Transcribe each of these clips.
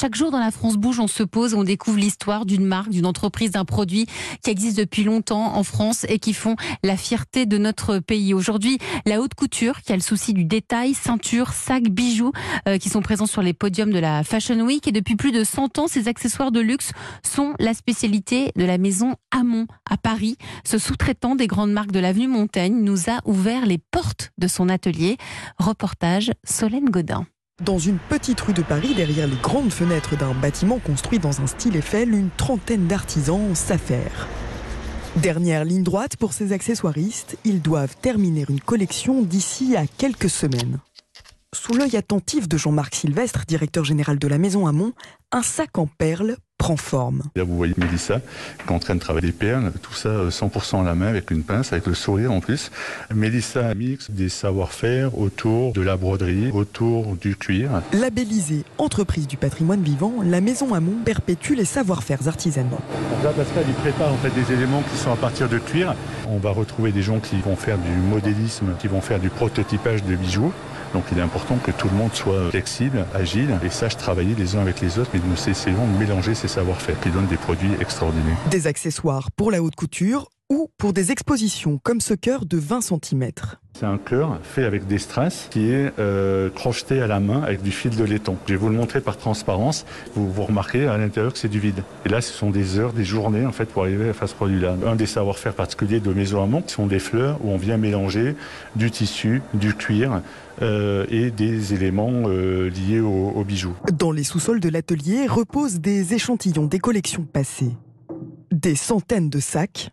chaque jour dans la France Bouge, on se pose, on découvre l'histoire d'une marque, d'une entreprise, d'un produit qui existe depuis longtemps en France et qui font la fierté de notre pays. Aujourd'hui, la haute couture qui a le souci du détail, ceinture, sacs, bijoux euh, qui sont présents sur les podiums de la Fashion Week et depuis plus de 100 ans, ces accessoires de luxe sont la spécialité de la maison Amont à Paris. Ce sous-traitant des grandes marques de l'avenue Montaigne nous a ouvert les portes de son atelier. Reportage Solène Godin. Dans une petite rue de Paris, derrière les grandes fenêtres d'un bâtiment construit dans un style Eiffel, une trentaine d'artisans s'affairent. Dernière ligne droite pour ces accessoiristes, ils doivent terminer une collection d'ici à quelques semaines. Sous l'œil attentif de Jean-Marc Sylvestre, directeur général de la Maison Amont, un sac en perles prend forme. Là, vous voyez Mélissa qui est en train de travailler des perles, tout ça 100% à la main avec une pince, avec le sourire en plus. Mélissa mixe des savoir-faire autour de la broderie, autour du cuir. Labellisée entreprise du patrimoine vivant, la Maison Amont perpétue les savoir-faire artisanaux. Là, Pascal, il prépare en fait des éléments qui sont à partir de cuir. On va retrouver des gens qui vont faire du modélisme, qui vont faire du prototypage de bijoux. Donc il est important que tout le monde soit flexible, agile et sache travailler les uns avec les autres, mais nous essayons de mélanger ces savoir-faire qui donnent des produits extraordinaires. Des accessoires pour la haute couture ou pour des expositions comme ce cœur de 20 cm. C'est un cœur fait avec des strass qui est euh, crocheté à la main avec du fil de laiton. Je vais vous le montrer par transparence. Vous, vous remarquez à l'intérieur que c'est du vide. Et là, ce sont des heures, des journées en fait pour arriver à ce produit-là. Un des savoir-faire particuliers de Maison Amont sont des fleurs où on vient mélanger du tissu, du cuir euh, et des éléments euh, liés aux, aux bijoux. Dans les sous-sols de l'atelier reposent des échantillons des collections passées. Des centaines de sacs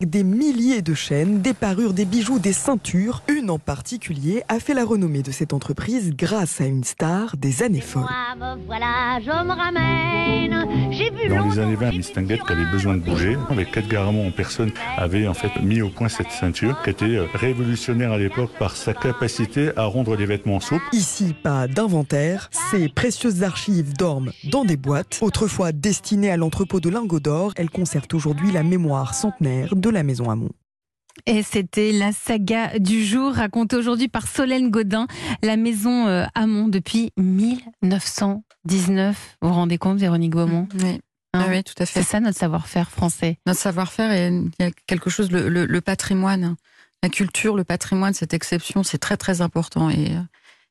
des milliers de chaînes, des parures, des bijoux, des ceintures. Une en particulier a fait la renommée de cette entreprise grâce à une star des années folles. Dans les années 20, Miss Tinguette qui avait besoin de bouger, avec Garamond en personne, avait en fait mis au point cette ceinture qui était révolutionnaire à l'époque par sa capacité à rendre les vêtements souples. Ici, pas d'inventaire. Ces précieuses archives dorment dans des boîtes. Autrefois destinées à l'entrepôt de lingots d'or, elles conservent aujourd'hui la mémoire centenaire de la Maison Amont. Et c'était la saga du jour racontée aujourd'hui par Solène Godin, la Maison euh, Amont depuis 1919. Vous vous rendez compte, Véronique Beaumont Oui. Hein oui, tout à fait. C'est ça notre savoir-faire français. Notre savoir-faire, et il y a quelque chose, le, le, le, patrimoine, la culture, le patrimoine, cette exception, c'est très très important. Et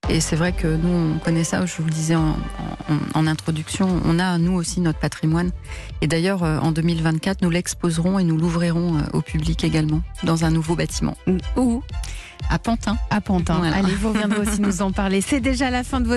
et c'est vrai que nous, on connaît ça, je vous le disais en, en, en, introduction, on a nous aussi notre patrimoine. Et d'ailleurs, en 2024, nous l'exposerons et nous l'ouvrirons au public également, dans un nouveau bâtiment. Où À Pantin. À Pantin. Voilà. Allez, vous reviendrez aussi nous en parler. C'est déjà la fin de votre